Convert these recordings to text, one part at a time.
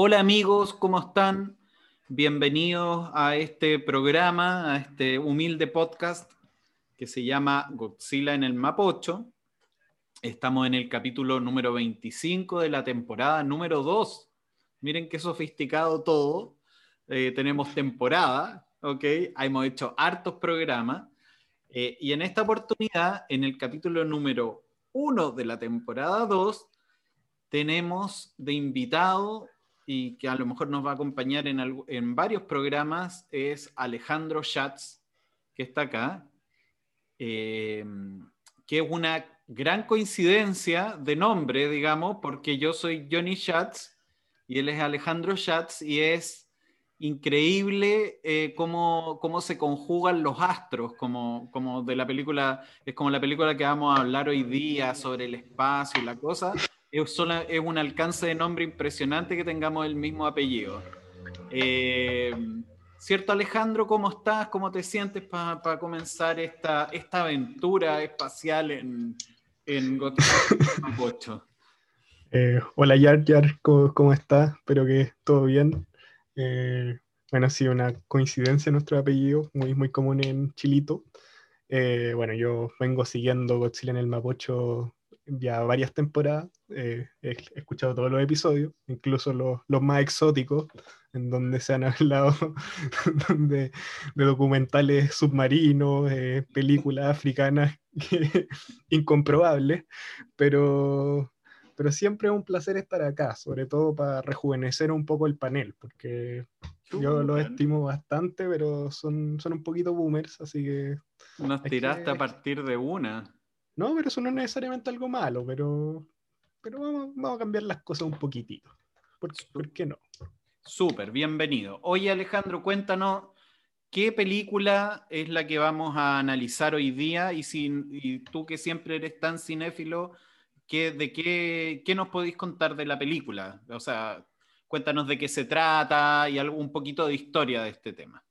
Hola amigos, ¿cómo están? Bienvenidos a este programa, a este humilde podcast que se llama Godzilla en el Mapocho. Estamos en el capítulo número 25 de la temporada número 2. Miren qué sofisticado todo. Eh, tenemos temporada, ¿ok? Hemos hecho hartos programas. Eh, y en esta oportunidad, en el capítulo número 1 de la temporada 2, tenemos de invitado y que a lo mejor nos va a acompañar en, varios programas, es Alejandro Schatz, que está acá, eh, que es una gran coincidencia de nombre, digamos, porque yo soy Johnny Schatz y él es Alejandro Schatz y es increíble eh, cómo, cómo, se conjugan los astros, como, como de la película, es como la película que vamos a hablar hoy día sobre el espacio y la cosa, es, un alcance de nombre impresionante que tengamos el mismo apellido. Eh, ¿Cierto, Alejandro? ¿Cómo estás? ¿Cómo te sientes para comenzar esta, aventura espacial en, en eh, hola, Yar, Yar, ¿cómo, ¿cómo, estás? Espero que todo bien. Eh, bueno, ha sido una coincidencia nuestro apellido, muy, muy común en Chilito. Bueno, yo vengo siguiendo Godzilla en el Mapocho ya varias temporadas, eh, he escuchado todos los episodios, incluso los, los más exóticos, en donde se han hablado de, de documentales submarinos, eh, películas africanas incomprobables, pero, pero siempre es un placer estar acá, sobre todo para rejuvenecer un poco el panel, porque yo los estimo bastante, pero son, son un poquito boomers, así que... Nos tiraste a partir de una. No, pero eso no es necesariamente algo malo, pero, pero vamos, a cambiar las cosas un poquitito. ¿Por, qué no? Súper, bienvenido. Oye Alejandro, cuéntanos qué película es la que vamos a analizar hoy día y, si, tú que siempre eres tan cinéfilo, ¿qué, ¿de qué, qué nos podéis contar de la película? O sea, cuéntanos de qué se trata y algo, un poquito de historia de este tema.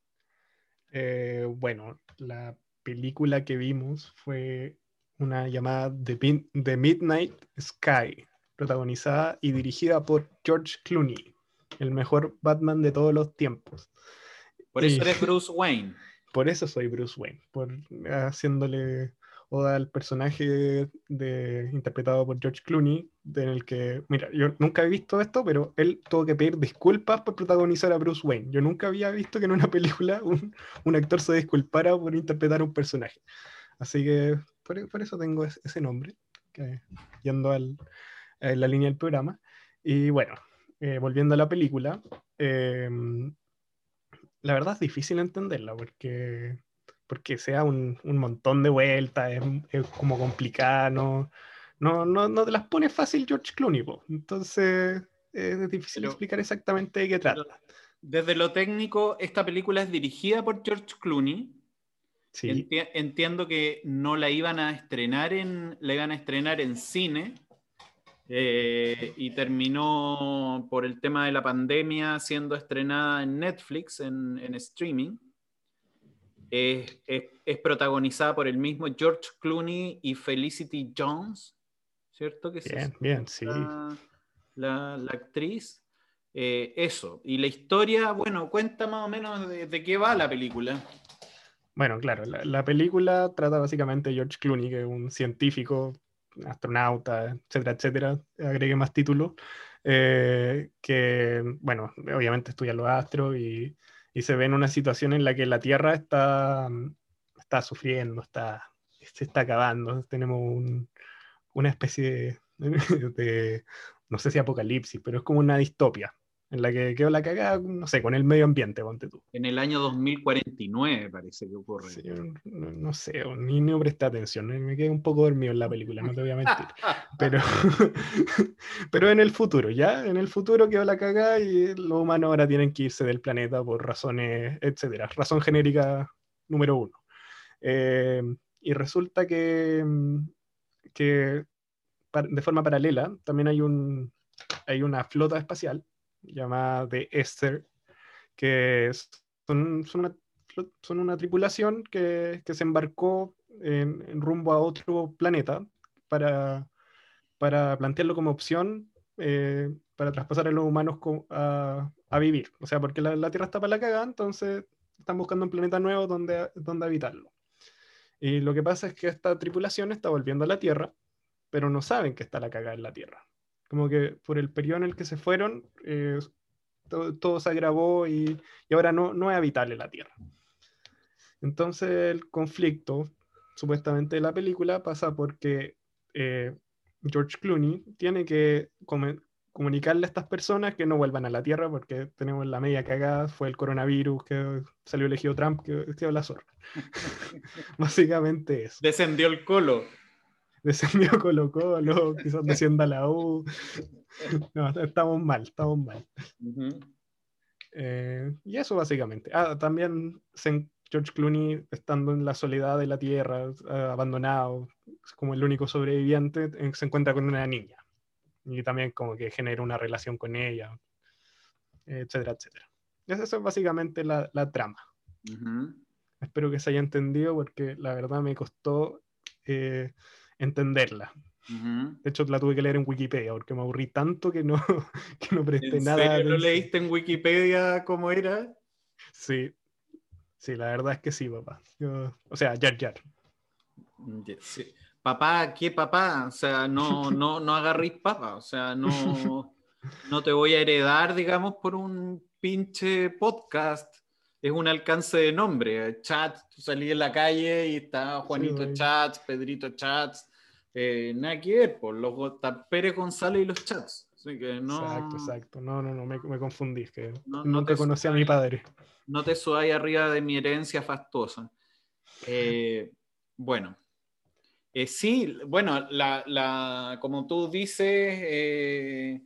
Eh, bueno, la película que vimos fue una llamada The, Midnight Sky, protagonizada y dirigida por George Clooney, el mejor Batman de todos los tiempos. Por eso eres Bruce Wayne. Por eso soy Bruce Wayne, por haciéndole oda al personaje de, interpretado por George Clooney, en el que, mira, yo nunca he visto esto, pero él tuvo que pedir disculpas por protagonizar a Bruce Wayne. Yo nunca había visto que en una película un, un actor se disculpara por interpretar a un personaje. Así que por, eso tengo ese nombre, yendo a la línea del programa. Y bueno, eh, volviendo a la película, em, la verdad es difícil entenderla porque, porque sea un, montón de vueltas, es, como complicado, no, no, no, te las pone fácil George Clooney, entonces es difícil explicar exactamente de qué trata. Desde lo técnico, esta película es dirigida por George Clooney, entiendo que no la iban a estrenar en, la iban a estrenar en cine eh, y terminó por el tema de la pandemia siendo estrenada en Netflix, en, streaming. Es, protagonizada por el mismo George Clooney y Felicity Jones, ¿cierto? Que bien, bien, sí. La, actriz. Eh, eso. Y la historia, bueno, cuenta más o menos de qué va la película. Bueno, claro, la, película trata básicamente de George Clooney, que es un científico, astronauta, etcétera, etcétera, agregue más títulos, eh, que, bueno, obviamente estudia los astros y, se ve en una situación en la que la Tierra está, está sufriendo, está, se está acabando, tenemos una especie de, no sé si apocalipsis, pero es como una distopia, en la que quedó la cagada, no sé, con el medio ambiente, ponte tú. En el año 2049 parece que ocurre. Sí, no, sé, ni, ni presté atención, me quedé un poco dormido en la película, no te voy a mentir. pero, pero en el futuro, ya, en el futuro quedó la cagada y los humanos ahora tienen que irse del planeta por razones, etcétera. Razón genérica número uno. Eh, y resulta que, que de forma paralela también hay, un, hay una flota espacial llamada de Esther, que son, son, una, tripulación que, se embarcó en, rumbo a otro planeta para, para plantearlo como opción, eh, para traspasar a los humanos a, a vivir. O sea, porque la, la, Tierra está para la cagada, entonces están buscando un planeta nuevo donde, donde habitarlo. Y lo que pasa es que esta tripulación está volviendo a la Tierra, pero no saben que está la cagada en la Tierra. Como que por el periodo en el que se fueron, eh, todo, todo, se agravó y, y ahora no, no es habitable la Tierra. Entonces el conflicto, supuestamente de la película, pasa porque eh, George Clooney tiene que comunicarle a estas personas que no vuelvan a la Tierra porque tenemos la media cagada, fue el coronavirus que salió elegido Trump, que quedó la zorra. Básicamente eso. Descendió el colo. Descendió Colo Colo, quizás descienda la U. No, estamos mal, estamos mal. Uh -huh. eh, y eso básicamente. Ah, también George Clooney estando en la soledad de la Tierra, uh, abandonado, como el único sobreviviente, se encuentra con una niña. Y también como que genera una relación con ella, etcétera, etcétera. Esa es básicamente la, la trama. Uh -huh. Espero que se haya entendido porque la verdad me costó eh, entenderla. Uh -huh. De hecho, la tuve que leer en Wikipedia porque me aburrí tanto que no, que no presté ¿En nada. Serio ¿Lo leíste en Wikipedia cómo era? Sí, sí, la verdad es que sí, papá. Yo, o sea, Jar Jar. Sí. Papá, ¿qué papá? O sea, no, no, no agarréis papa. O sea, no, no te voy a heredar, digamos, por un pinche podcast. Es un alcance de nombre. Chat, tú salí en la calle y está Juanito sí, Chats, Pedrito Chats. Eh, nada que ver, por los Pérez González y los chats. Así que no... Exacto, exacto. No, no, no, me, me confundí. Que no, nunca no conocí a mi padre. No te subáis arriba de mi herencia fastuosa. Eh, bueno. Eh, sí, bueno, la, la, como tú dices, eh,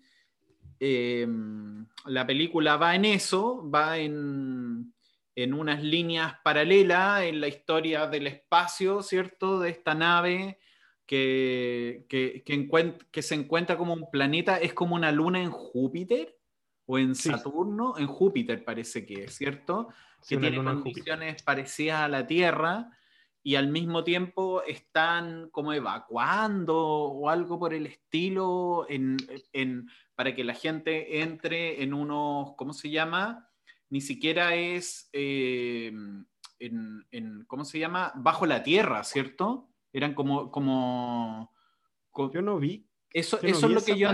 la película va en eso, va en, en unas líneas paralelas en la historia del espacio, ¿cierto? De esta nave que, que, que, que, se encuentra como un planeta, es como una luna en Júpiter o en Saturno, sí. en Júpiter parece que es, ¿cierto? Sí, que tiene condiciones parecidas a la Tierra y al mismo tiempo están como evacuando o algo por el estilo en, en, para que la gente entre en unos, ¿cómo se llama? Ni siquiera es, eh, en, en, ¿cómo se llama? Bajo la Tierra, ¿cierto? Eran como... como, como yo no vi. Eso, eso, no es lo que yo,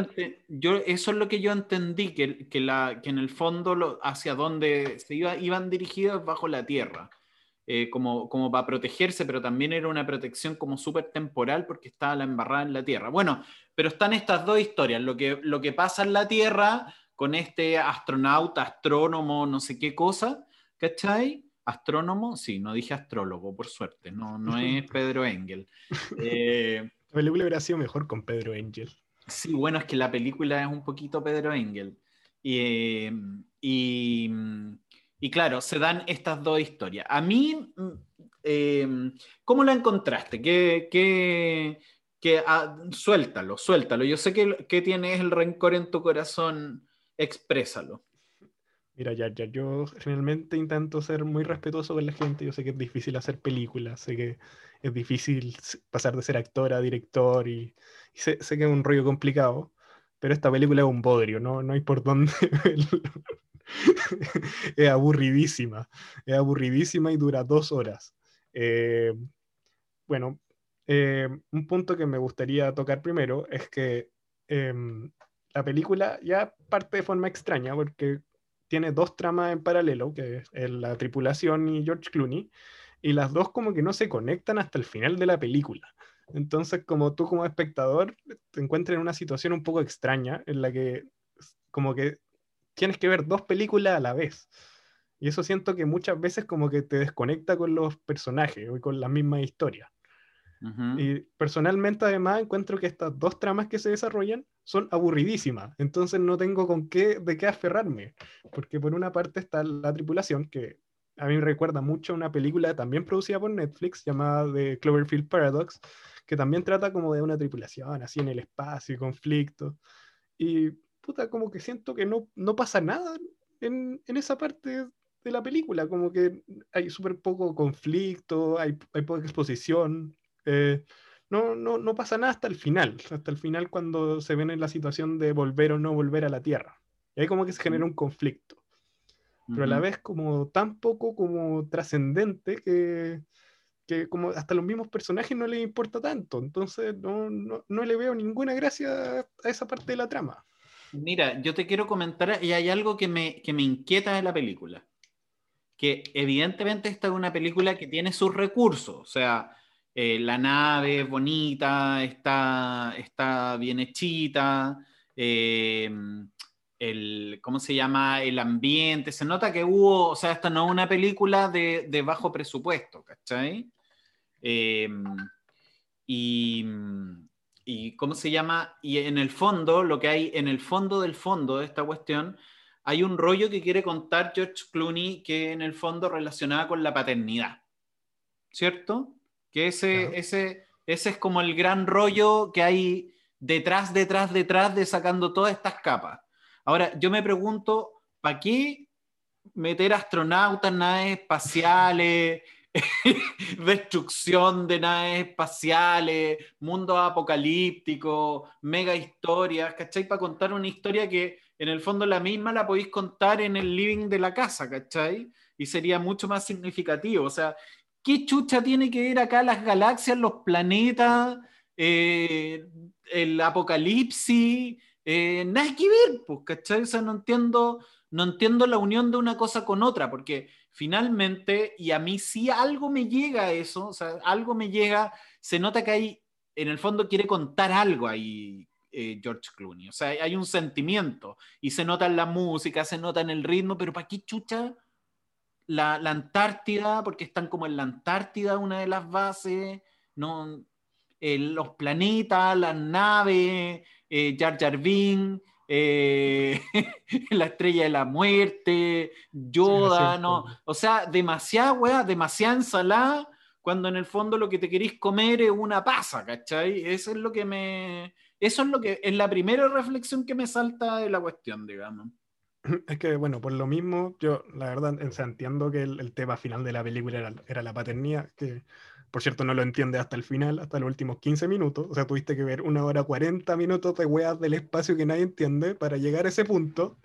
yo, eso es lo que yo entendí, que, que, la, que en el fondo lo, hacia donde se iba, iban dirigidos bajo la Tierra. Eh, como, como para protegerse, pero también era una protección como súper temporal porque estaba la embarrada en la Tierra. Bueno, pero están estas dos historias, lo que, lo que pasa en la Tierra con este astronauta, astrónomo, no sé qué cosa, ¿cachai? Astrónomo, sí, no dije astrólogo, por suerte, no, no es Pedro Engel. Eh, la película hubiera sido mejor con Pedro Engel. Sí, bueno, es que la película es un poquito Pedro Engel. Y, y, y claro, se dan estas dos historias. A mí, eh, ¿cómo la encontraste? ¿Qué, qué, qué ah, suéltalo, suéltalo. Yo sé que, que tienes el rencor en tu corazón, exprésalo. Mira, ya, ya, yo generalmente intento ser muy respetuoso con la gente. Yo sé que es difícil hacer películas, sé que es difícil pasar de ser actor a director y, y sé, sé, que es un rollo complicado, pero esta película es un bodrio, no, no hay por dónde es aburridísima, es aburridísima y dura dos horas. Eh, bueno, eh, un punto que me gustaría tocar primero es que eh, la película ya parte de forma extraña porque tiene dos tramas en paralelo, que es la tripulación y George Clooney, y las dos como que no se conectan hasta el final de la película. Entonces, como tú como espectador te encuentras en una situación un poco extraña en la que como que tienes que ver dos películas a la vez. Y eso siento que muchas veces como que te desconecta con los personajes o con la misma historia. Y personalmente además encuentro que estas dos tramas que se desarrollan son aburridísimas, entonces no tengo con qué, de qué aferrarme, porque por una parte está la tripulación, que a mí me recuerda mucho a una película también producida por Netflix llamada The Cloverfield Paradox, que también trata como de una tripulación, así en el espacio y conflicto, y puta, como que siento que no, no pasa nada en, en esa parte de la película, como que hay súper poco conflicto, hay, hay poca exposición, eh, no, no, no pasa nada hasta el final, hasta el final cuando se ven en la situación de volver o no volver a la Tierra. Y ahí como que se genera un conflicto. Pero a la vez como tan poco como trascendente que, que como hasta los mismos personajes no les importa tanto. Entonces no, no, no, le veo ninguna gracia a esa parte de la trama. Mira, yo te quiero comentar, y hay algo que me, que me inquieta de la película. Que evidentemente esta es una película que tiene sus recursos. O sea, eh, la nave es bonita, está, está bien hechita, eh, el, ¿cómo se llama? El ambiente, se nota que hubo, o sea, esta no es una película de, de bajo presupuesto, ¿cachai? Eh, y, ¿cómo se llama? Y en el fondo, lo que hay en el fondo del fondo de esta cuestión, hay un rollo que quiere contar George Clooney que en el fondo relacionada con la paternidad, ¿cierto? Que ese, ese, ese es como el gran rollo que hay detrás, detrás, detrás de sacando todas estas capas. Ahora, yo me pregunto, ¿para qué meter astronautas, naves espaciales, destrucción de naves espaciales, mundo apocalíptico, mega historias, ¿cachai? Para contar una historia que en el fondo la misma la podéis contar en el living de la casa, ¿cachai? Y sería mucho más significativo. O sea, ¿qué chucha tiene que ver acá las galaxias, los planetas, eh, el apocalipsis? Eh, nada que ver, pues, ¿cachai? O sea, no entiendo, no entiendo la unión de una cosa con otra, porque finalmente, y a mí sí algo me llega a eso, o sea, algo me llega, se nota que hay, en el fondo quiere contar algo ahí eh, George Clooney, o sea, hay un sentimiento, y se nota en la música, se nota en el ritmo, pero ¿para qué chucha? La, Antártida, porque están como en la Antártida una de las bases, ¿no? los planetas, las naves, eh, Jar Jar Binks, eh, la estrella de la muerte, Yoda, ¿no? O sea, demasiada weá, demasiada ensalada, cuando en el fondo lo que te queréis comer es una pasa, ¿cachai? Eso es lo que me... Eso es lo que es la primera reflexión que me salta de la cuestión, digamos. Es que, bueno, por lo mismo, yo la verdad entiendo que el, tema final de la película era, la paternía, que por cierto no lo entiende hasta el final, hasta los últimos 15 minutos. O sea, tuviste que ver una hora 40 minutos de weas del espacio que nadie entiende para llegar a ese punto.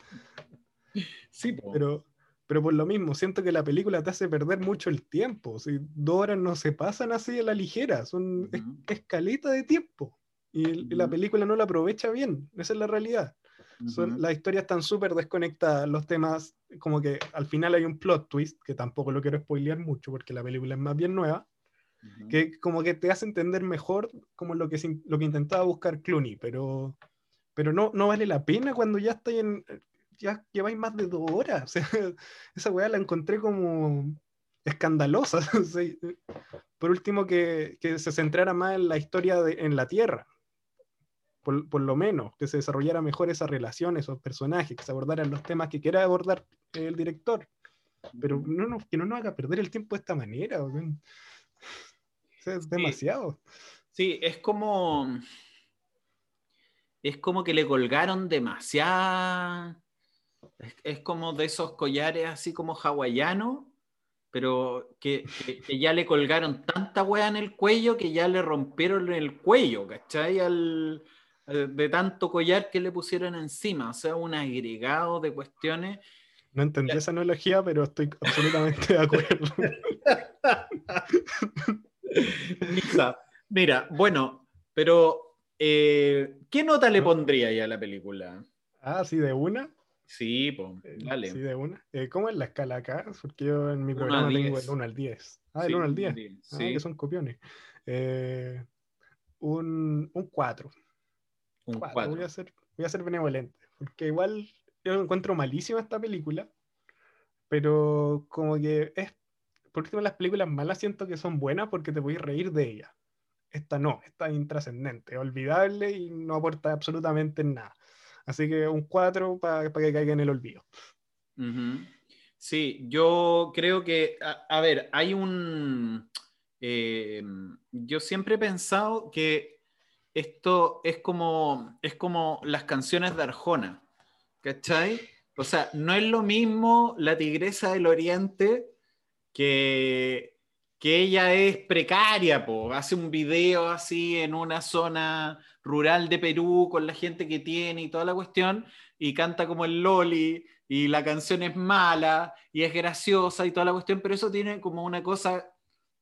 Sí, pero, pero por lo mismo, siento que la película te hace perder mucho el tiempo. Si dos horas no se pasan así a la ligera, son escaleta de tiempo. Y, la película no la aprovecha bien, esa es la realidad las historias están súper desconectadas, los temas, como que al final hay un plot twist, que tampoco lo quiero spoilear mucho porque la película es más bien nueva, que como que te hace entender mejor como lo que, lo que intentaba buscar Clooney, pero, pero no, no vale la pena cuando ya estáis en, ya lleváis más de dos horas, esa weá la encontré como escandalosa. por último, que, que, se centrara más en la historia de, en la Tierra, por, lo menos, que se desarrollara mejor esa relación, esos personajes, que se abordaran los temas que quiera abordar el director. Pero no, que no nos haga perder el tiempo de esta manera. es demasiado. Sí, es como. Es como que le colgaron demasiado. Es, como de esos collares así como hawaianos, pero que, que, ya le colgaron tanta wea en el cuello que ya le rompieron el cuello, ¿cachai? Al, de tanto collar que le pusieron encima, o sea, un agregado de cuestiones. No entendí esa analogía, pero estoy absolutamente de acuerdo. Mira, bueno, pero eh, ¿qué nota le pondría ya a la película? Ah, sí, de una. Sí, pues, dale. Sí, de una. ¿Cómo es la escala acá? Porque yo en mi programa tengo el 1 al 10. Ah, el 1 al 10. Ah, sí. que son copiones. un, un 4. Voy, a ser, voy a ser benevolente, porque igual yo encuentro malísima esta película, pero como que es, por último, las películas malas siento que son buenas porque te podéis reír de ellas. Esta no, esta es intrascendente, olvidable y no aporta absolutamente nada. Así que un 4 para que caiga en el olvido. Sí, yo creo que, a, ver, hay un... Eh, yo siempre he pensado que esto es como, es como las canciones de Arjona, ¿cachai? O sea, no es lo mismo la tigresa del oriente que, que ella es precaria, hace un video así en una zona rural de Perú con la gente que tiene y toda la cuestión, y canta como el Loli, y la canción es mala, y es graciosa y toda la cuestión, pero eso tiene como una cosa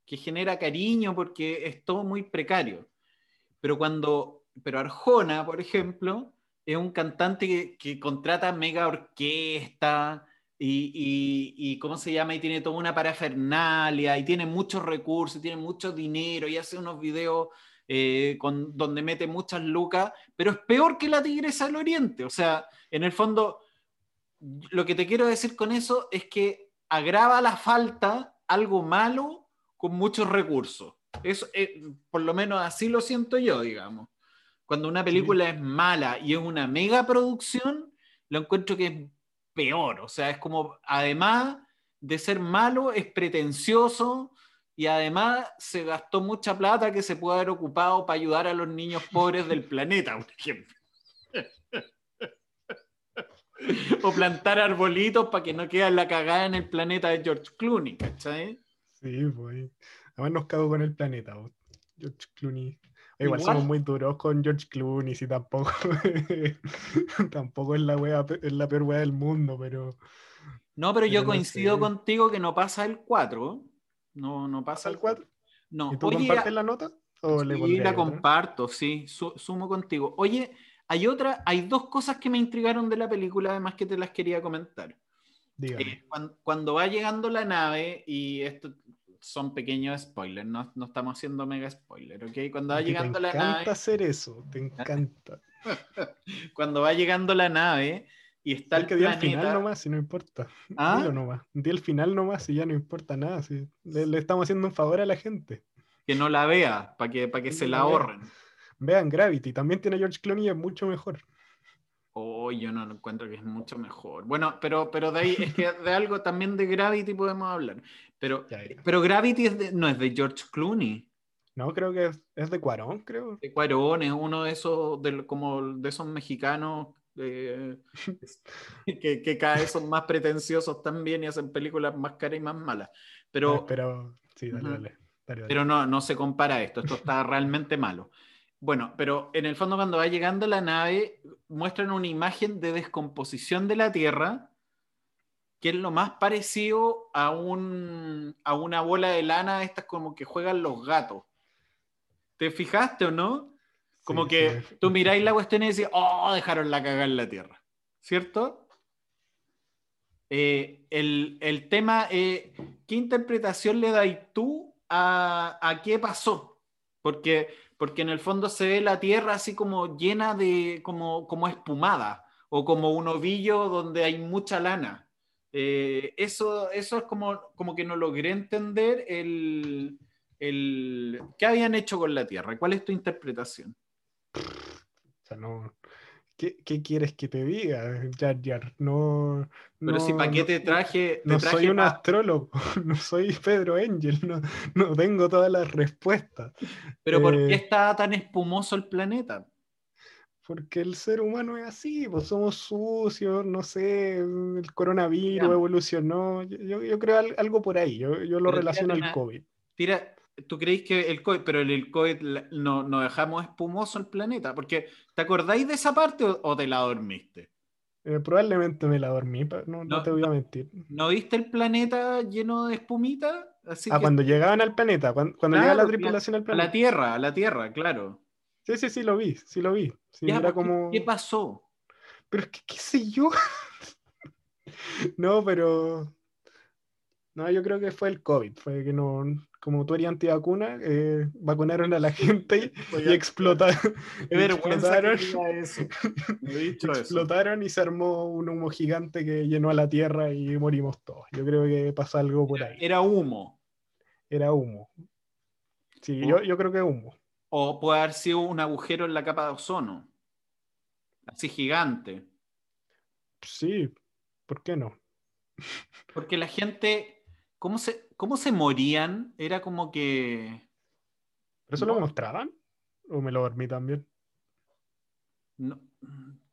que genera cariño porque es todo muy precario. Pero cuando, pero Arjona, por ejemplo, es un cantante que, contrata mega orquesta, y, ¿cómo se llama? Y tiene toda una parafernalia, y tiene muchos recursos, tiene mucho dinero, y hace unos videos eh, con, donde mete muchas lucas, pero es peor que la Tigresa del Oriente. O sea, en el fondo, lo que te quiero decir con eso es que agrava la falta algo malo con muchos recursos. Eso, eh, por lo menos así lo siento yo, digamos. Cuando una película es mala y es una mega producción, lo encuentro que es peor. O sea, es como, además de ser malo, es pretencioso y además se gastó mucha plata que se puede haber ocupado para ayudar a los niños pobres del planeta, por ejemplo. o plantar arbolitos para que no quede la cagada en el planeta de George Clooney, ¿cachai? Sí, pues. Además nos cago con el planeta, George Clooney. Igual, somos muy duros con George Clooney, si tampoco, tampoco es la, wea, es la peor wea del mundo, pero... No, pero, yo coincido contigo que no pasa el 4. No, no pasa el 4. No. ¿Y tú compartes la nota? ¿O sí, la comparto, sí, sumo contigo. Oye, hay otra, hay dos cosas que me intrigaron de la película, además que te las quería comentar. Eh, cuando, cuando, va llegando la nave, y esto son pequeños spoilers, no, no estamos haciendo mega spoiler, ¿ok? Cuando va llegando la nave... Te encanta hacer eso, te encanta. cuando va llegando la nave y está el, que planeta... al final nomás, si no importa. ¿Ah? Dilo nomás. Di el final nomás y ya no importa nada. Si le, estamos haciendo un favor a la gente. Que no la vea, para que, para que se la ahorren. Vean Gravity, también tiene George Clooney y es mucho mejor. Oh, yo no encuentro que es mucho mejor. Bueno, pero, pero de ahí es que de algo también de Gravity podemos hablar. Pero, pero Gravity no es de George Clooney. No, creo que es, de Cuarón, creo. De Cuarón, es uno de esos, de, como de esos mexicanos eh, que, que, cada vez son más pretenciosos también y hacen películas más caras y más malas. Pero, ah, pero sí, dale, Pero no, no se compara esto, esto está realmente malo. Bueno, pero en el fondo cuando va llegando la nave, muestran una imagen de descomposición de la Tierra, que es lo más parecido a, un, a una bola de lana, estas como que juegan los gatos. ¿Te fijaste o no? Como que tú miráis la cuestión y decís, oh, dejaron la cagada en la Tierra. ¿Cierto? Eh, el, tema, eh, ¿qué interpretación le dais tú a, a qué pasó? Porque porque en el fondo se ve la tierra así como llena de, como, como espumada, o como un ovillo donde hay mucha lana. Eh, eso, eso es como, como que no logré entender el, el, qué habían hecho con la tierra. ¿Cuál es tu interpretación? O sea, no, ¿Qué, quieres que te diga, Jar Jar? No, Pero si para qué te traje. no soy un astrólogo, no soy Pedro Angel, no, tengo todas las respuestas. Pero ¿por qué eh, está tan espumoso el planeta? Porque el ser humano es así, pues somos sucios, no sé, el coronavirus evolucionó. Yo, creo algo por ahí, yo, lo relaciono al COVID. Tira, ¿Tú creéis que el COVID, pero el COVID no, no, dejamos espumoso el planeta? Porque, ¿te acordáis de esa parte o, te la dormiste? Eh, probablemente me la dormí, no, no, te voy a mentir. ¿No viste el planeta lleno de espumita? Así ah, cuando llegaban al planeta, cuando, cuando llegaba la tripulación al planeta. A la Tierra, a la Tierra, claro. Sí, sí, sí, lo vi, sí lo vi. Era como... ¿Qué pasó? Pero es que, ¿qué sé yo? no, pero... No, yo creo que fue el COVID, fue que no, como tú eres antivacuna, eh, vacunaron a la gente y, explotaron. explotaron, eso. explotaron y se armó un humo gigante que llenó a la Tierra y morimos todos. Yo creo que pasa algo por ahí. Era humo. Era humo. Sí, yo, yo creo que humo. O puede haber sido un agujero en la capa de ozono. Así gigante. Sí, ¿por qué no? Porque la gente ¿Cómo se, cómo se morían? Era como que. ¿Pero eso lo mostraban? ¿O me lo dormí también? No,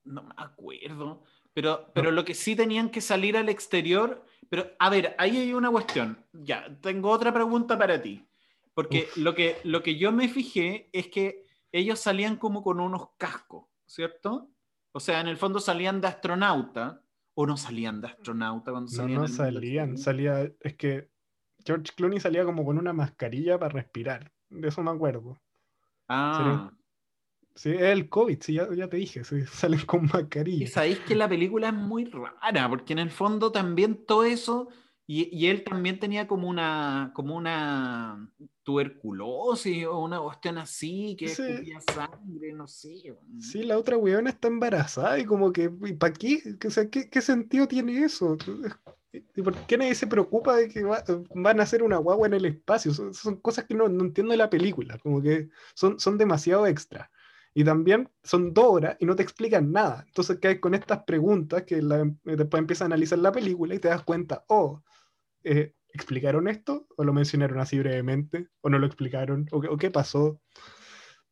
no me acuerdo. Pero, pero lo que sí tenían que salir al exterior, Pero, a ver, ahí hay una cuestión. Ya, tengo otra pregunta para ti. Porque lo que, lo que yo me fijé es que ellos salían como con unos cascos, ¿cierto? O sea, en el fondo salían de astronauta, o no salían de astronauta cuando salían. No, no salían, salía, es que George Clooney salía como con una mascarilla para respirar, de eso me acuerdo. Ah. Sí, es el COVID, sí, ya, te dije, salen con mascarilla. Y sabéis que la película es muy rara, porque en el fondo también todo eso, y, él también tenía como una, como una tuberculosis o una cuestión así, que sí. sangre, no sé. Sí, la otra weona está embarazada y como que, ¿para qué? O sea, ¿qué, ¿qué, sentido tiene eso? ¿Y por qué nadie se preocupa de que van a hacer una guagua en el espacio? Son, cosas que no, no, entiendo de la película, como que son, son demasiado extra. Y también son dos horas y no te explican nada. Entonces caes con estas preguntas que después empiezas a analizar la película y te das cuenta, oh, eh, ¿explicaron esto? ¿O lo mencionaron así brevemente? ¿O no lo explicaron? ¿O, qué pasó?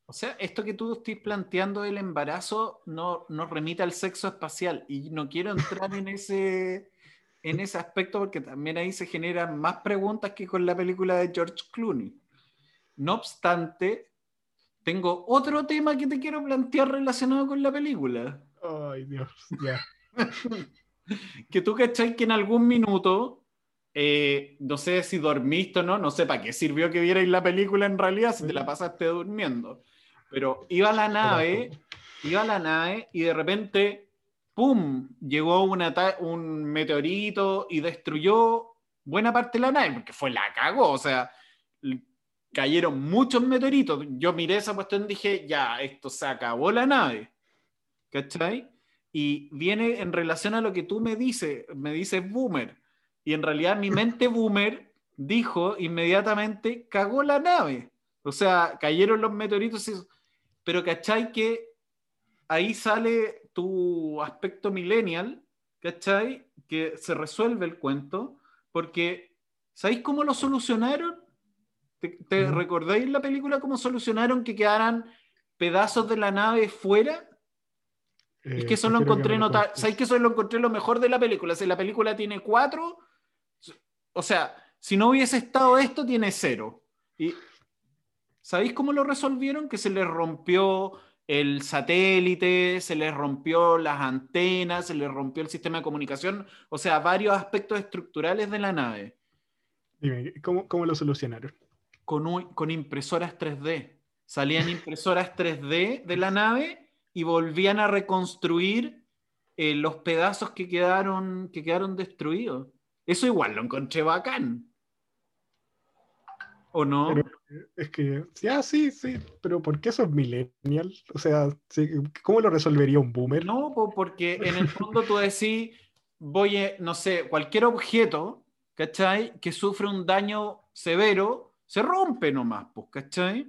O sea, esto que tú estás planteando del embarazo no, no remite al sexo espacial. Y no quiero entrar en ese, en ese aspecto porque también ahí se generan más preguntas que con la película de George Clooney. No obstante, tengo otro tema que te quiero plantear relacionado con la película. Ay, Dios, ya. que tú cachai que en algún minuto, eh, no sé si dormiste o no, no sé para qué sirvió que vierais la película en realidad si te la pasaste durmiendo. Pero iba a la nave, iba a la nave y de repente, ¡pum! Llegó un meteorito y destruyó buena parte de la nave, porque fue la cagó, o sea, cayeron muchos meteoritos. Yo miré esa cuestión y dije, ya, esto se acabó la nave. ¿Cachai? Y viene en relación a lo que tú me dices, me dices boomer. Y en realidad mi mente boomer dijo inmediatamente, cagó la nave. O sea, cayeron los meteoritos. Pero ¿cachai? Que ahí sale tu aspecto millennial, ¿cachai? Que se resuelve el cuento, porque ¿sabéis cómo lo solucionaron? ¿Te, recordáis la película cómo solucionaron que quedaran pedazos de la nave fuera? es que eh, eso lo encontré notable. ¿Sabéis que eso lo encontré lo mejor de la película? Si la película tiene cuatro, o sea, si no hubiese estado esto, tiene cero. Y ¿sabéis cómo lo resolvieron? Que se les rompió el satélite, se les rompió las antenas, se les rompió el sistema de comunicación, o sea, varios aspectos estructurales de la nave. Dime, ¿cómo, cómo lo solucionaron? con, impresoras 3D. Salían impresoras 3D de la nave y volvían a reconstruir eh, los pedazos que quedaron, que quedaron destruidos. Eso igual lo encontré bacán. ¿O no? es que, ya, sí, sí, pero ¿por qué eso es millennial? O sea, ¿cómo lo resolvería un boomer? No, porque en el fondo tú decís, voy, a, no sé, cualquier objeto, ¿cachai? Que sufre un daño severo, se rompe nomás, pues, ¿cachai?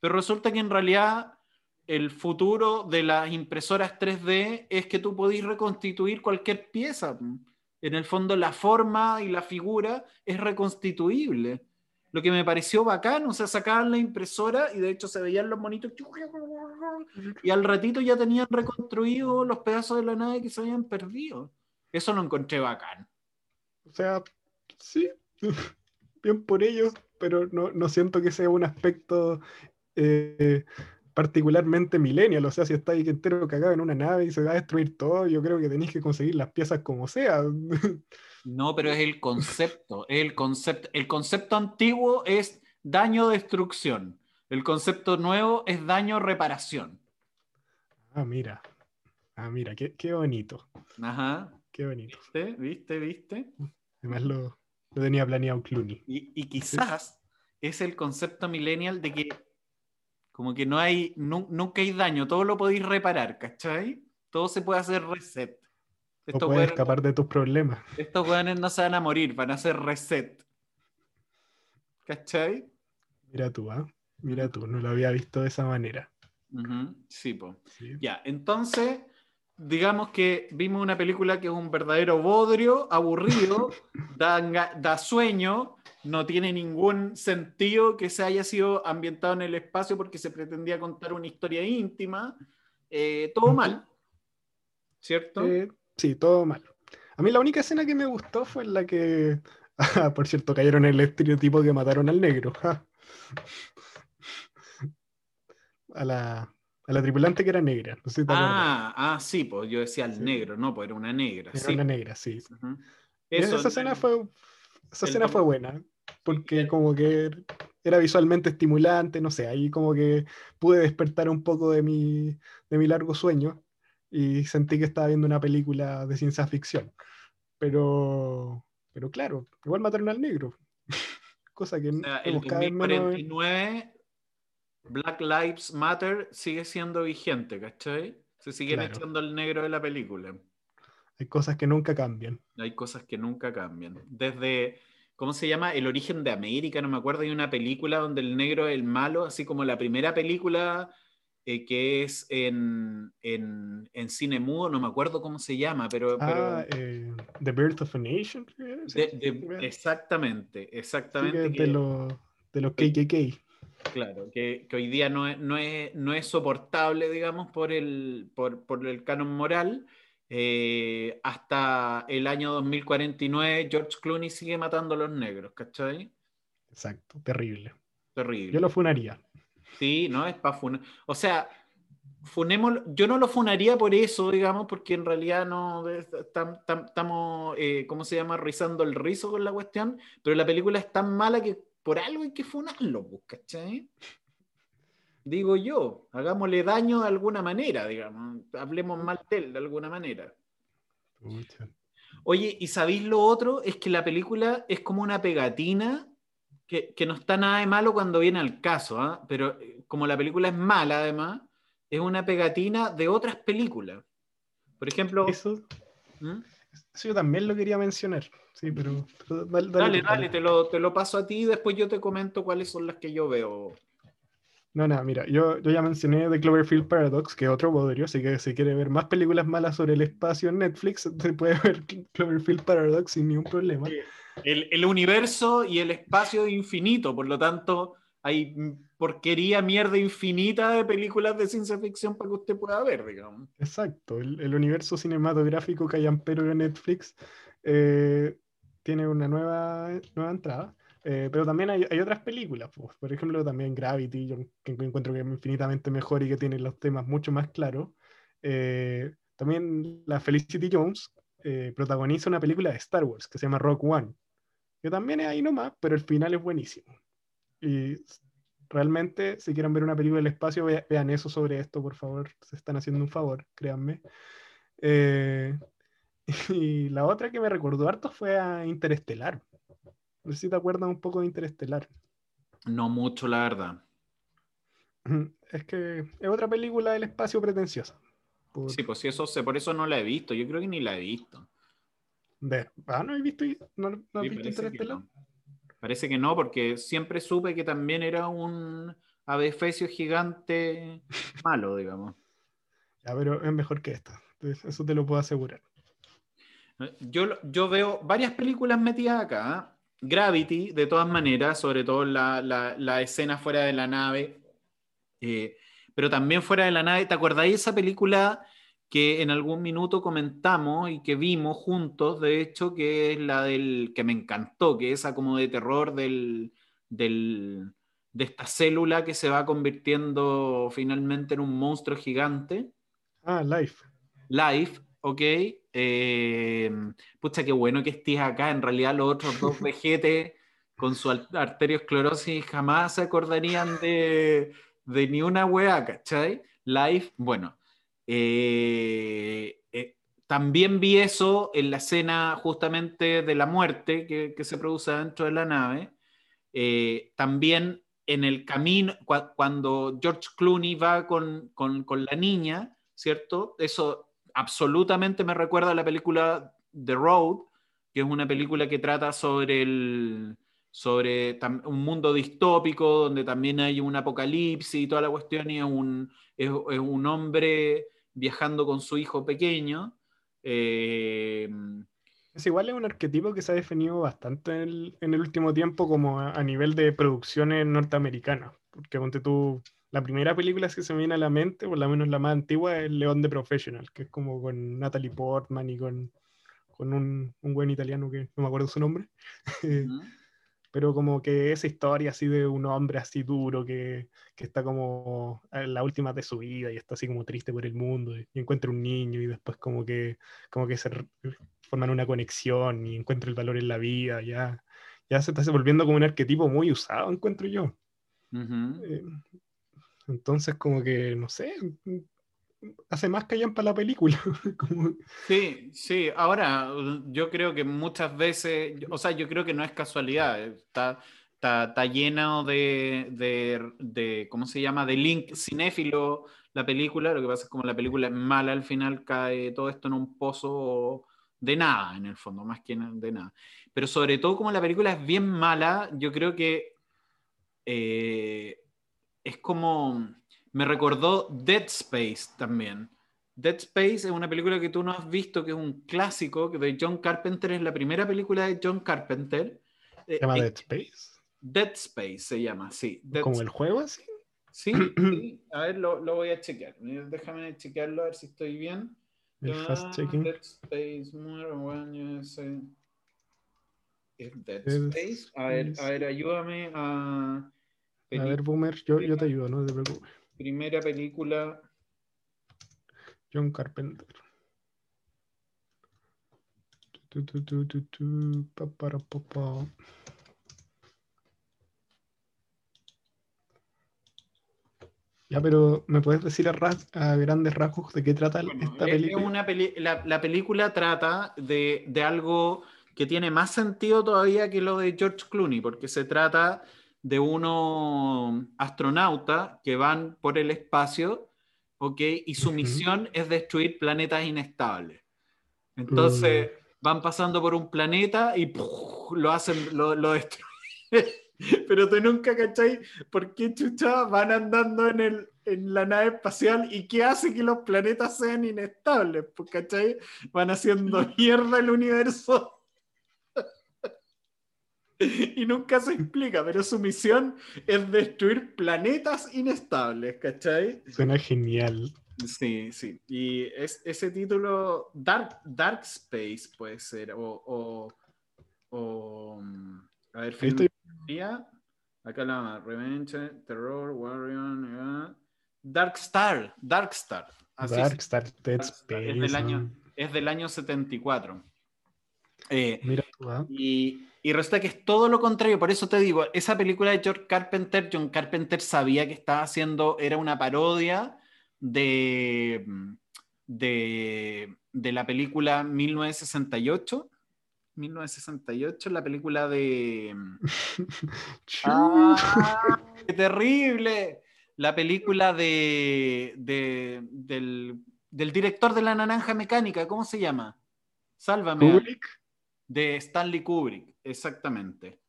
Pero resulta que en realidad el futuro de las impresoras 3D es que tú podés reconstituir cualquier pieza. En el fondo la forma y la figura es reconstituible. Lo que me pareció bacán, o sea, sacaban la impresora y de hecho se veían los monitos y al ratito ya tenían reconstruido los pedazos de la nave que se habían perdido. Eso lo encontré bacán. O sea, sí, bien por ellos, pero no, siento que sea un aspecto eh, particularmente millennial. O sea, si está ahí entero cagado en una nave y se va a destruir todo, yo creo que tenéis que conseguir las piezas como sea. No, pero es el concepto. el concepto. El concepto antiguo es daño-destrucción. El concepto nuevo es daño-reparación. Ah, mira. Ah, mira, qué, qué bonito. Ajá. Qué bonito. ¿Viste? ¿Viste? ¿Viste? Además lo, lo tenía planeado Clooney. Y, quizás es el concepto millennial de que como que no hay, nunca hay daño, todo lo podéis reparar, ¿cachai? Todo se puede hacer reset. Esto puede escapar de tus problemas. Estos jóvenes no se van a morir, van a hacer reset. ¿Cachai? Mira tú, ¿ah? Mira tú, no lo había visto de esa manera. Sí, pues. Ya, entonces digamos que vimos una película que es un verdadero bodrio, aburrido, da, sueño, no tiene ningún sentido que se haya sido ambientado en el espacio porque se pretendía contar una historia íntima. Eh, todo mal, ¿cierto? Eh, sí, todo mal. A mí la única escena que me gustó fue la que, por cierto, cayeron en el estereotipo que mataron al negro. a, la, a la tripulante que era negra. ah, ah, sí, pues yo decía al negro, no, pues era una negra. Era una negra, sí. esa escena, fue, esa escena fue buena, porque como que era visualmente estimulante, no sé, ahí como que pude despertar un poco de mi, de mi largo sueño y sentí que estaba viendo una película de ciencia ficción. Pero, pero claro, igual mataron al negro. Cosa que o sea, el 2049 Black Lives Matter sigue siendo vigente, ¿cachai? Se siguen echando al negro de la película. Hay cosas que nunca cambian. Hay cosas que nunca cambian. Desde ¿cómo se llama? El origen de América, no me acuerdo, hay una película donde el negro es el malo, así como la primera película eh, que es en, en, en, cine mudo, no me acuerdo cómo se llama, pero... Ah, eh, The Birth of a Nation. exactamente, exactamente. de, los de los KKK. Claro, que, que, hoy día no es, no, es, no es soportable, digamos, por el, por, por el canon moral, eh, hasta el año 2049 George Clooney sigue matando a los negros, ¿cachai? Exacto, terrible. Terrible. Yo lo funaría. Sí, no es para funar. O sea, funemos, yo no lo funaría por eso, digamos, porque en realidad no estamos, eh, ¿cómo se llama? Rizando el rizo con la cuestión, pero la película es tan mala que por algo hay que funarlo, ¿cachai? digo yo, hagámosle daño de alguna manera, digamos, hablemos mal de él de alguna manera. Oye, ¿y sabéis lo otro? Es que la película es como una pegatina que, no está nada de malo cuando viene al caso, ¿ah? pero eh, como la película es mala además, es una pegatina de otras películas. Por ejemplo... Eso, ¿Mm? yo también lo quería mencionar, sí, pero... dale, dale, te, lo, te lo paso a ti y después yo te comento cuáles son las que yo veo. No, nada, mira, yo, yo ya mencioné The Cloverfield Paradox, que es otro bodrio, así que si quiere ver más películas malas sobre el espacio en Netflix, se puede ver Cloverfield Paradox sin ningún problema. El, el universo y el espacio infinito, por lo tanto, hay porquería, mierda infinita de películas de ciencia ficción para que usted pueda ver, digamos. Exacto, el, el universo cinematográfico que hay ampero en Netflix eh, tiene una nueva, nueva entrada. Eh, pero también hay, hay otras películas, pues. por ejemplo, también Gravity, yo que encuentro que es infinitamente mejor y que tiene los temas mucho más claros. Eh, también la Felicity Jones eh, protagoniza una película de Star Wars que se llama Rock One, que también es ahí nomás, pero el final es buenísimo. Y realmente, si quieren ver una película del espacio, vean eso sobre esto, por favor. Se están haciendo un favor, créanme. y la otra que me recordó harto fue a Interestelar. No sé si te acuerdas un poco de Interestelar. No mucho, la verdad. Es que es otra película del espacio pretenciosa. Sí, pues sí, eso sé, por eso no la he visto. Yo creo que ni la he visto. ah, ¿no he visto, no, visto Interestelar? Parece que no, porque siempre supe que también era un abefecio gigante malo, digamos. Ya, pero es mejor que esta. Eso te lo puedo asegurar. Yo, yo veo varias películas metidas acá. ¿ah? Gravity, de todas maneras, sobre todo la, la, escena fuera de la nave, eh, pero también fuera de la nave. ¿Te acordáis de esa película que en algún minuto comentamos y que vimos juntos, de hecho, que es la del que me encantó, que es esa como de terror del, del, de esta célula que se va convirtiendo finalmente en un monstruo gigante? Ah, Life. Life, ok. Eh, pucha, qué bueno que estés acá. En realidad, los otros dos vejetes con su arteriosclerosis jamás se acordarían de, de ni una wea, ¿cachai? Live, bueno. Eh, eh, también vi eso en la escena justamente de la muerte que, que se produce dentro de la nave. también en el camino, cuando George Clooney va con, con, con la niña, ¿cierto? Eso absolutamente me recuerda a la película The Road, que es una película que trata sobre, el, sobre un mundo distópico donde también hay un apocalipsis y toda la cuestión, y es un, es, un hombre viajando con su hijo pequeño. Eh, es igual es un arquetipo que se ha definido bastante en el, en el último tiempo como a, a, nivel de producciones norteamericanas. Porque ponte tú, la primera película que se me viene a la mente, por lo menos la más antigua, es León de Professional, que es como con Natalie Portman y con con un, un buen italiano que no me acuerdo su nombre. Ujú. Pero como que esa historia así de un hombre así duro que, que está como en la última de su vida y está así como triste por el mundo y, y encuentra un niño y después como que, como que se forman una conexión y encuentra el valor en la vida, ya, ya se está volviendo como un arquetipo muy usado, encuentro yo. Ujú. Eh, entonces como que, no sé, hace más callan para la película. Sí, sí. Ahora, yo creo que muchas veces, o sea, yo creo que no es casualidad. Está, está, está lleno de, de, de, ¿cómo se llama? De link cinéfilo la película. Lo que pasa es que como la película es mala, al final cae todo esto en un pozo de nada, en el fondo, más que de nada. Pero sobre todo como la película es bien mala, yo creo que eh, es como... Me recordó Dead Space también. Dead Space es una película que tú no has visto, que es un clásico que de John Carpenter, es la primera película de John Carpenter. ¿Se llama eh, Dead Space? Dead Space se llama, sí. Dead ¿Como el juego así? Sí, sí. A ver, lo, lo voy a chequear. Déjame chequearlo a ver si estoy bien. Ah. Dead Space, more when you say- ¿Es Dead Dead Space? A ver, a Space. ver, ayúdame a. A ver, Boomer, yo, yo te ayudo, no te preocupes. Primera película. John Carpenter. Tu, tu, tu, tu, tu, pa, para, pa, pa. Ya, pero ¿me puedes decir a, ras- a grandes rasgos de qué trata Bueno, esta es- es película? una peli- la, la película trata de, de algo que tiene más sentido todavía que lo de George Clooney, porque se trata de unos astronautas que van por el espacio, ¿ok? Y su misión es destruir planetas inestables. Entonces van pasando por un planeta y lo hacen, lo, lo destruyen. Pero tú nunca cachai por qué chucha van andando en, el, en la nave espacial y qué hace que los planetas sean inestables. Pues, ¿cachai? Van haciendo mierda el universo. y nunca se explica, pero su misión es destruir planetas inestables, ¿cachai? Suena genial. Sí, sí. Y es, ese título, Dark, Dark Space puede ser, o, o, o, mm, a ver, estoy. acá la Revenge, Terror, Warrior, eh, Dark Star, Dark Star. Así se- Dark Star Dead Dark Star, Space. es del año- es del año 74. Eh, Mira tú, ¿ah? y, y resulta que es todo lo contrario, por eso te digo, esa película de George Carpenter, John Carpenter sabía que estaba haciendo, era una parodia de, de, de la película 1968. 1968, la película de... ¡Ah! ¡Qué terrible! La película de, de- del, del director de La Naranja Mecánica, ¿cómo se llama? Sálvame. Kubrick. De Stanley Kubrick, exactamente.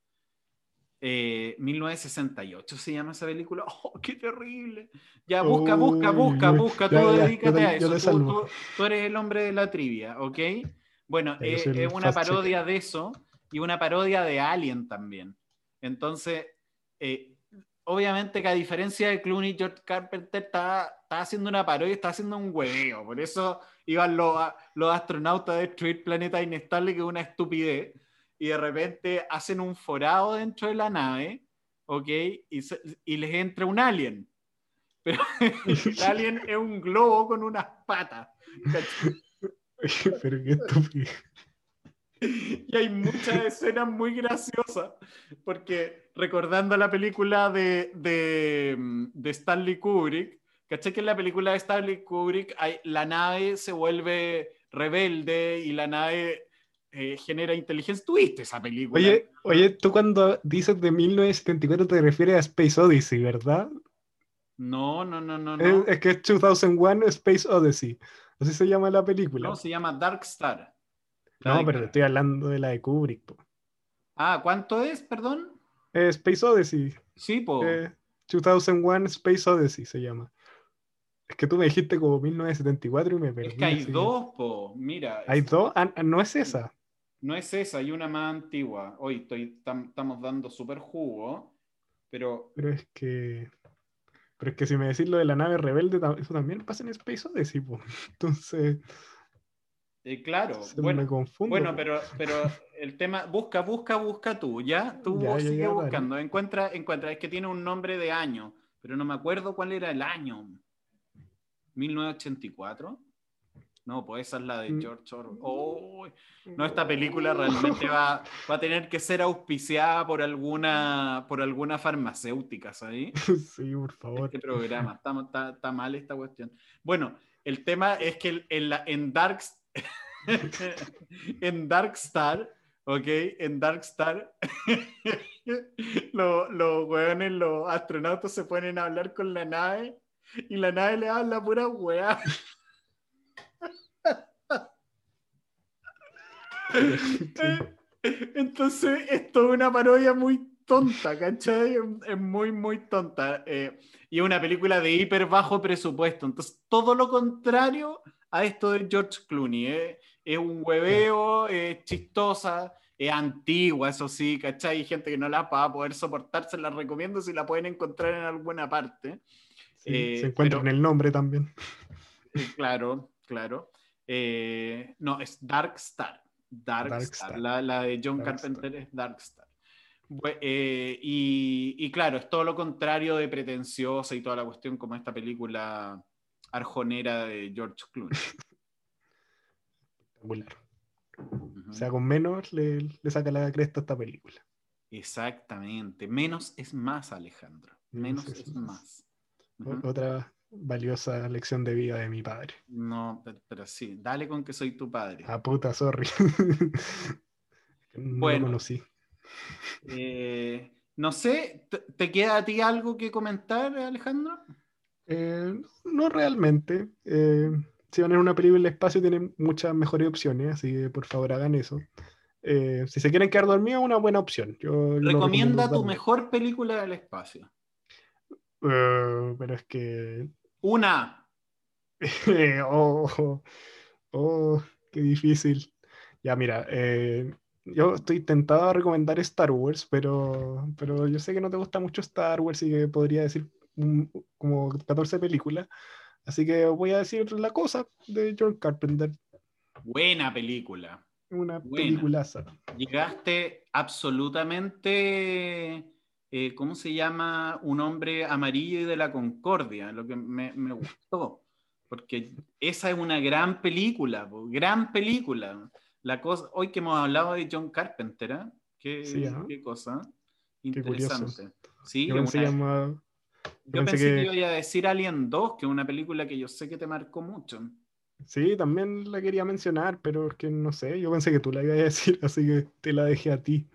Eh, 1968 se llama esa película. ¡Oh, qué terrible! Ya, busca, busca, busca, busca, tú ya, dedícate yo a eso. Tú, salvo. tú- tú eres el hombre de la trivia, ¿ok? Bueno, eh, es una parodia de eso y una parodia de Alien también. Entonces, eh, obviamente que a diferencia de Clooney, George Carpenter está, está haciendo una parodia, está haciendo un hueveo. Por eso iban los, los astronautas a destruir planetas inestables, que es una estupidez. Y de repente hacen un forado dentro de la nave, ¿ok? Y, y les entra un alien. Pero el alien es un globo con unas patas. Pero qué estúpido. Y hay muchas escenas muy graciosas, porque recordando la película de, de, de Stanley Kubrick, ¿cachai que en la película de Stanley Kubrick hay- la nave se vuelve rebelde y la nave eh, genera inteligencia? ¿Tuviste esa película? Oye, oye, tú cuando dices de 1974 te refieres a Space Odyssey, ¿verdad? No, no, no, no, no. Es, es que es 2001 Space Odyssey. Así se llama la película. No, se llama Dark Star. No, pero te estoy hablando de la de Kubrick. po. Ah, ¿cuánto es, perdón? Eh, Space Odyssey. Sí, po. eh, 2001 Space Odyssey se llama. Es que tú me dijiste como 1974 y me perdí. es que hay así. dos, po. Mira. ¿Hay es- dos? Ah, no es esa. No es esa, hay una más antigua. Hoy estoy, tam- estamos dando súper jugo, pero Pero es que. Pero es que si me decís lo de la nave rebelde, eso también pasa en Space Odyssey, po. Entonces. Eh, claro, Se me bueno, confundo. bueno, pero, pero el tema, busca, busca, busca tú, ¿ya? Tú Ya, sigue buscando, encuentra, encuentra, es que tiene un nombre de año, pero no me acuerdo cuál era el año. ¿1984? No, pues esa es la de Mm. George Orwell. Oh, no, esta película realmente va, va a tener que ser auspiciada por alguna, por alguna farmacéutica, ¿sabes? Sí, por favor. este programa. Está, está- está mal esta cuestión. Bueno, el tema es que en, la, en Dark en Darkstar, ¿ok? En Darkstar, los los hueones, los astronautas se ponen a hablar con la nave y la nave le habla pura hueá. Entonces, esto es una parodia muy tonta, ¿cachai? Es muy, muy tonta. Eh, y es una película de hiper bajo presupuesto. Entonces, todo lo contrario a esto de George Clooney. ¿eh? Es un hueveo, es chistosa, es antigua, eso sí, ¿cachai? Hay gente que no la va a poder soportar, se la recomiendo si la pueden encontrar en alguna parte. Sí, Eh, se encuentra pero- en el nombre también. Eh, Claro, claro. Eh, no, es Dark Star. Dark, Dark Star. Star. La, la de John Dark Carpenter es Dark Star. Eh, y, y claro, es todo lo contrario de pretenciosa y toda la cuestión como esta película arjonera de George Clooney. Espectacular. O sea, con menos le, le saca la cresta a esta película. Exactamente. Menos es más, Alejandro. Menos Menos es es más. Otra valiosa lección de vida de mi padre. No, pero, pero sí, dale con que soy tu padre. Ah, puta, sorry. no Bueno. lo conocí. Eh, no sé, ¿te, te queda a ti algo que comentar, Alejandro? Eh, no realmente. Eh, si van a ver una película en el espacio, tienen muchas mejores opciones, así que por favor hagan eso. Eh, si se quieren quedar dormidos, una buena opción. Yo Recomienda tu mejor película del espacio. Eh, pero es que. Una. oh, oh, oh, qué difícil. Ya, mira, yo estoy tentado a recomendar Star Wars, pero, pero yo sé que no te gusta mucho Star Wars y que podría decir un- como 14 películas. Así que voy a decir La Cosa de John Carpenter. Buena película. Una Buena. peliculaza. Llegaste absolutamente, eh, ¿cómo se llama? Un hombre amarillo y de la concordia, lo que me, me gustó. Porque esa es una gran película, gran película. La cosa, hoy que hemos hablado de John Carpenter, ¿eh? Qué, Sí, ¿ah? qué cosa Qué curioso. interesante. Sí, Yo una- llama- Yo pensé pensé, que... que- iba a decir Alien 2, que es una película que yo sé que te marcó mucho. Sí, también la quería mencionar, pero es que no sé, yo pensé que tú la ibas a decir, así que te la dejé a ti.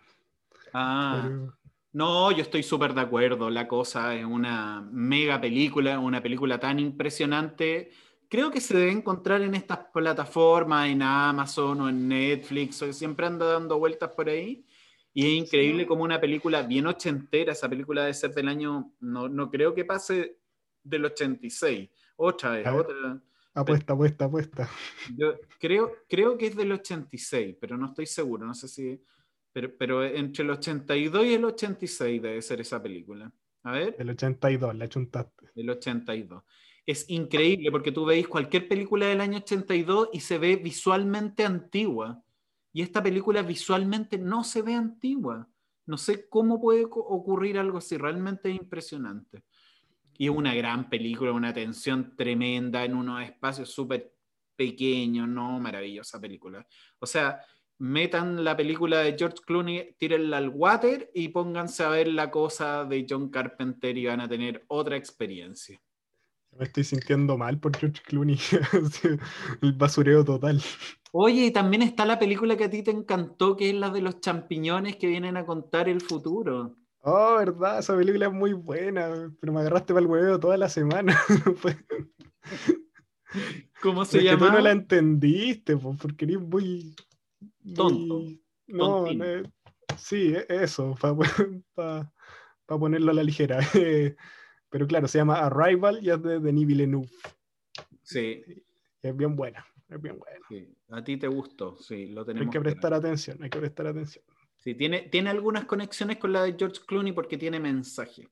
Ah, Pero- no, yo estoy súper de acuerdo. La cosa es una mega película, una película tan impresionante. Creo que se debe encontrar en estas plataformas, en Amazon o en Netflix, o siempre anda dando vueltas por ahí. Y es increíble Sí. como una película bien ochentera, esa película debe ser del año, no, no creo que pase del 86. Otra vez, ver. otra. Apuesta, apuesta, apuesta. Yo creo, creo que es del 86, pero no estoy seguro, no sé si... Pero, pero entre el 82 y el 86 debe ser esa película. A ver, El 82, la chuntaste. el 82. Es increíble porque tú veis cualquier película del año 82 y se ve visualmente antigua. Y esta película visualmente no se ve antigua. No sé cómo puede ocurrir algo así, realmente es impresionante. Y es una gran película, una tensión tremenda en unos espacios súper pequeños, no, maravillosa película. O sea, metan la película de George Clooney, tírenla al water y pónganse a ver la cosa de John Carpenter y van a tener otra experiencia. Me estoy sintiendo mal por George Clooney. El basureo total. Oye, y también está la película que a ti te encantó, que es la de los champiñones que vienen a contar el futuro. Oh, verdad, esa película es muy buena, pero me agarraste para el huevo toda la semana. ¿Cómo se que tú llama? no la entendiste, po, porque eres muy, muy- Tonto, No, no, sí, e- eso, para ponerlo a la ligera. Pero claro, se llama Arrival y es de Denis Villeneuve. Sí, Es bien buena, es bien buena. sí, a ti te gustó, sí, lo tenemos. Hay que prestar atención, hay que prestar atención. Sí, tiene, tiene algunas conexiones con la de George Clooney porque tiene mensaje.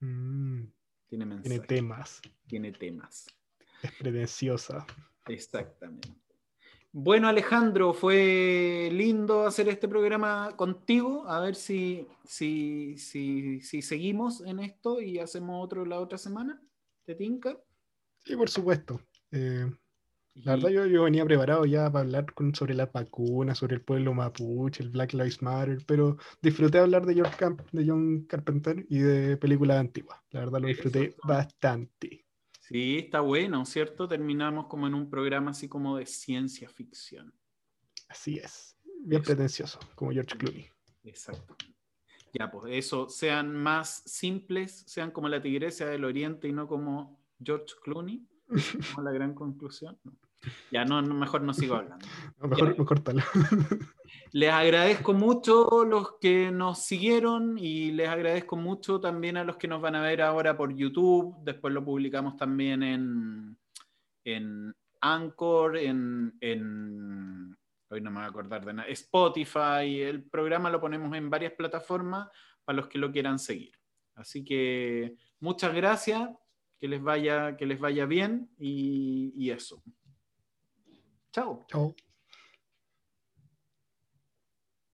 Mm, Tiene mensaje. tiene temas, Tiene temas. es pretenciosa. Exactamente. Bueno, Alejandro, fue lindo hacer este programa contigo. A ver si, si, si, si seguimos en esto y hacemos otro la otra semana. ¿Te tinca? Sí, por supuesto. Eh, la verdad, yo, yo, venía preparado ya para hablar con, sobre las vacunas, sobre el pueblo mapuche, el Black Lives Matter, pero disfruté hablar de, George Camp, de John Carpenter y de películas antiguas. La verdad, lo disfruté bastante. Sí, está bueno, ¿cierto? Terminamos como en un programa así como de ciencia ficción. Así es, bien pretencioso, como George Clooney. Exacto. Ya, pues eso, sean más simples, sean como la tigresa del oriente y no como George Clooney. Como la gran conclusión. Ya, no, mejor no sigo hablando. mejor, no cortalo. Les agradezco mucho los que nos siguieron y les agradezco mucho también a los que nos van a ver ahora por YouTube. Después lo publicamos también en, en Anchor, en, en hoy no me voy a acordar de nada, Spotify. El programa lo ponemos en varias plataformas para los que lo quieran seguir. Así que muchas gracias, que les vaya, que les vaya bien y, y eso. Chao. Chao.